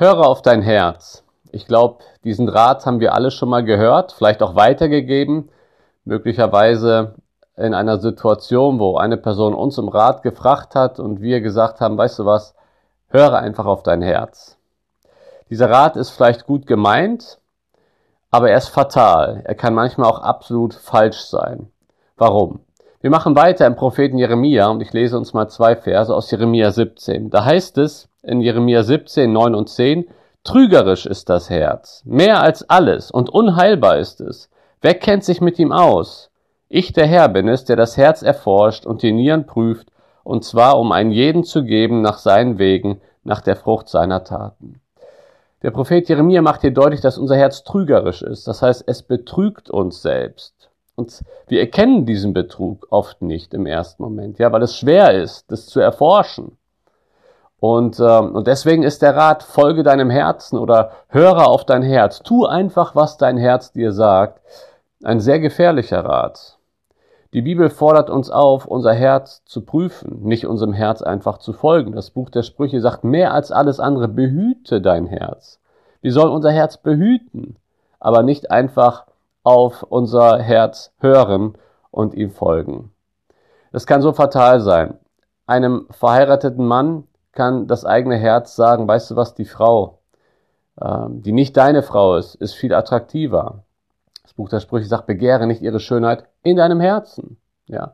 Höre auf dein Herz. Ich glaube, diesen Rat haben wir alle schon mal gehört, vielleicht auch weitergegeben, möglicherweise in einer Situation, wo eine Person uns um Rat gefragt hat und wir gesagt haben, weißt du was, höre einfach auf dein Herz. Dieser Rat ist vielleicht gut gemeint, aber er ist fatal. Er kann manchmal auch absolut falsch sein. Warum? Wir machen weiter im Propheten Jeremia und ich lese uns mal zwei Verse aus Jeremia 17. Da heißt es in Jeremia 17, 9 und 10, Trügerisch ist das Herz, mehr als alles, und unheilbar ist es. Wer kennt sich mit ihm aus? Ich, der Herr, bin es, der das Herz erforscht und die Nieren prüft, und zwar um einen jeden zu geben nach seinen Wegen, nach der Frucht seiner Taten. Der Prophet Jeremia macht hier deutlich, dass unser Herz trügerisch ist. Das heißt, es betrügt uns selbst. Und wir erkennen diesen Betrug oft nicht im ersten Moment, ja, weil es schwer ist, das zu erforschen. Und, ähm, und deswegen ist der Rat, folge deinem Herzen oder höre auf dein Herz. Tu einfach, was dein Herz dir sagt. Ein sehr gefährlicher Rat. Die Bibel fordert uns auf, unser Herz zu prüfen, nicht unserem Herz einfach zu folgen. Das Buch der Sprüche sagt mehr als alles andere, behüte dein Herz. Wir sollen unser Herz behüten, aber nicht einfach auf unser Herz hören und ihm folgen. Das kann so fatal sein. Einem verheirateten Mann kann das eigene Herz sagen, weißt du was, die Frau, ähm, die nicht deine Frau ist, ist viel attraktiver. Das Buch der Sprüche sagt, begehre nicht ihre Schönheit in deinem Herzen. Ja.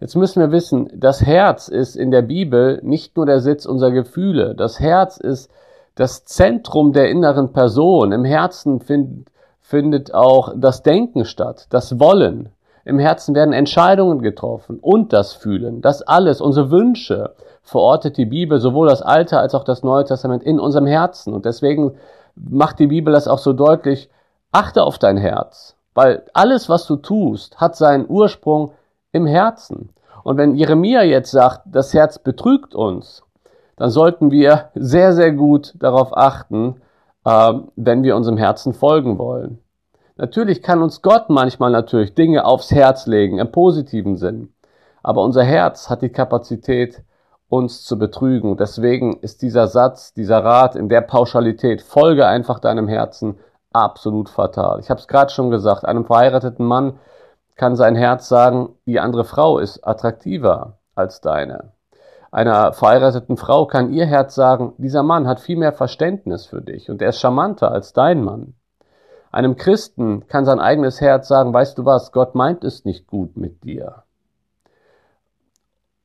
Jetzt müssen wir wissen, das Herz ist in der Bibel nicht nur der Sitz unserer Gefühle. Das Herz ist das Zentrum der inneren Person. Im Herzen find, findet auch das Denken statt, das Wollen. Im Herzen werden Entscheidungen getroffen und das Fühlen. Das alles, unsere Wünsche, verortet die Bibel sowohl das Alte als auch das Neue Testament in unserem Herzen. Und deswegen macht die Bibel das auch so deutlich, achte auf dein Herz, weil alles, was du tust, hat seinen Ursprung im Herzen. Und wenn Jeremia jetzt sagt, das Herz betrügt uns, dann sollten wir sehr, sehr gut darauf achten, äh, wenn wir unserem Herzen folgen wollen. Natürlich kann uns Gott manchmal natürlich Dinge aufs Herz legen, im positiven Sinn. Aber unser Herz hat die Kapazität, uns zu betrügen. Deswegen ist dieser Satz, dieser Rat in der Pauschalität, folge einfach deinem Herzen, absolut fatal. Ich habe es gerade schon gesagt, einem verheirateten Mann kann sein Herz sagen, die andere Frau ist attraktiver als deine. Einer verheirateten Frau kann ihr Herz sagen, dieser Mann hat viel mehr Verständnis für dich und er ist charmanter als dein Mann. Einem Christen kann sein eigenes Herz sagen, weißt du was, Gott meint es nicht gut mit dir.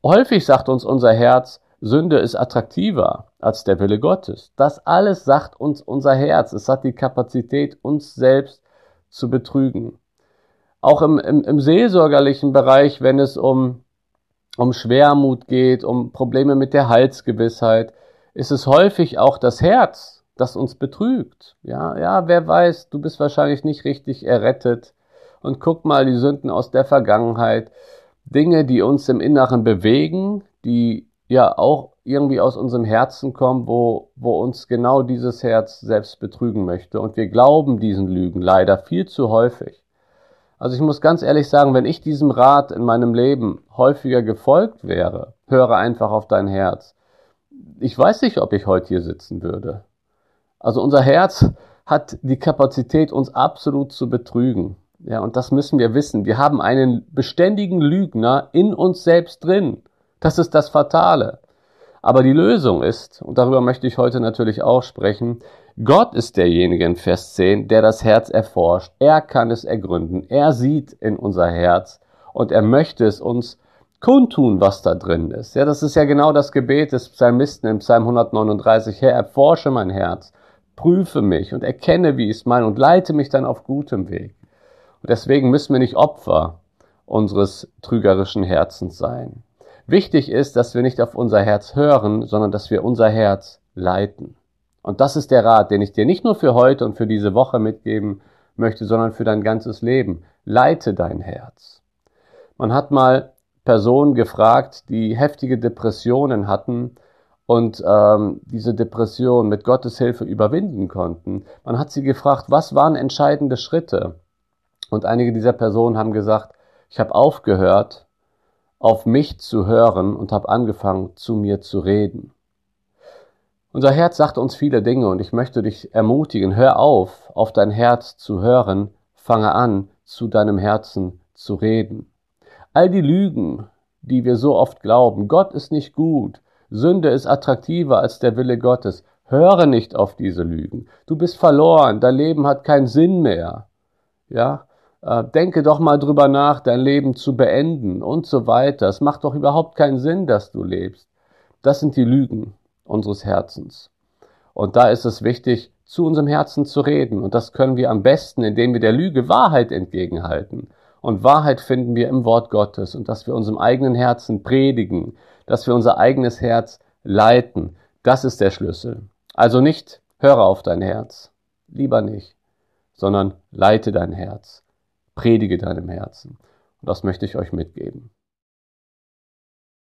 Häufig sagt uns unser Herz, Sünde ist attraktiver als der Wille Gottes. Das alles sagt uns unser Herz. Es hat die Kapazität, uns selbst zu betrügen. Auch im, im, im seelsorgerlichen Bereich, wenn es um, um Schwermut geht, um Probleme mit der Halsgewissheit, ist es häufig auch das Herz, das uns betrügt. Ja, ja, wer weiß, du bist wahrscheinlich nicht richtig errettet. Und guck mal die Sünden aus der Vergangenheit. Dinge, die uns im Inneren bewegen, die ja auch irgendwie aus unserem Herzen kommen, wo, wo uns genau dieses Herz selbst betrügen möchte. Und wir glauben diesen Lügen leider viel zu häufig. Also ich muss ganz ehrlich sagen, wenn ich diesem Rat in meinem Leben häufiger gefolgt wäre, höre einfach auf dein Herz. Ich weiß nicht, ob ich heute hier sitzen würde. Also unser Herz hat die Kapazität, uns absolut zu betrügen. Ja, und das müssen wir wissen. Wir haben einen beständigen Lügner in uns selbst drin. Das ist das Fatale. Aber die Lösung ist, und darüber möchte ich heute natürlich auch sprechen, Gott ist derjenige in Vers 10, der das Herz erforscht. Er kann es ergründen. Er sieht in unser Herz und er möchte es uns kundtun, was da drin ist. Ja, das ist ja genau das Gebet des Psalmisten im Psalm 139. Herr, erforsche mein Herz, prüfe mich und erkenne, wie ich es meine und leite mich dann auf gutem Weg. Und deswegen müssen wir nicht Opfer unseres trügerischen Herzens sein. Wichtig ist, dass wir nicht auf unser Herz hören, sondern dass wir unser Herz leiten. Und das ist der Rat, den ich dir nicht nur für heute und für diese Woche mitgeben möchte, sondern für dein ganzes Leben. Leite dein Herz. Man hat mal Personen gefragt, die heftige Depressionen hatten und ähm, diese Depression mit Gottes Hilfe überwinden konnten. Man hat sie gefragt, was waren entscheidende Schritte? Und einige dieser Personen haben gesagt, ich habe aufgehört, auf mich zu hören und habe angefangen, zu mir zu reden. Unser Herz sagt uns viele Dinge und ich möchte dich ermutigen, hör auf, auf dein Herz zu hören, fange an, zu deinem Herzen zu reden. All die Lügen, die wir so oft glauben, Gott ist nicht gut, Sünde ist attraktiver als der Wille Gottes, höre nicht auf diese Lügen. Du bist verloren, dein Leben hat keinen Sinn mehr. Ja, äh, denke doch mal drüber nach, dein Leben zu beenden und so weiter. Es macht doch überhaupt keinen Sinn, dass du lebst. Das sind die Lügen unseres Herzens. Und da ist es wichtig, zu unserem Herzen zu reden. Und das können wir am besten, indem wir der Lüge Wahrheit entgegenhalten. Und Wahrheit finden wir im Wort Gottes und dass wir unserem eigenen Herzen predigen, dass wir unser eigenes Herz leiten. Das ist der Schlüssel. Also nicht höre auf dein Herz, lieber nicht, sondern leite dein Herz, predige deinem Herzen. Und das möchte ich euch mitgeben.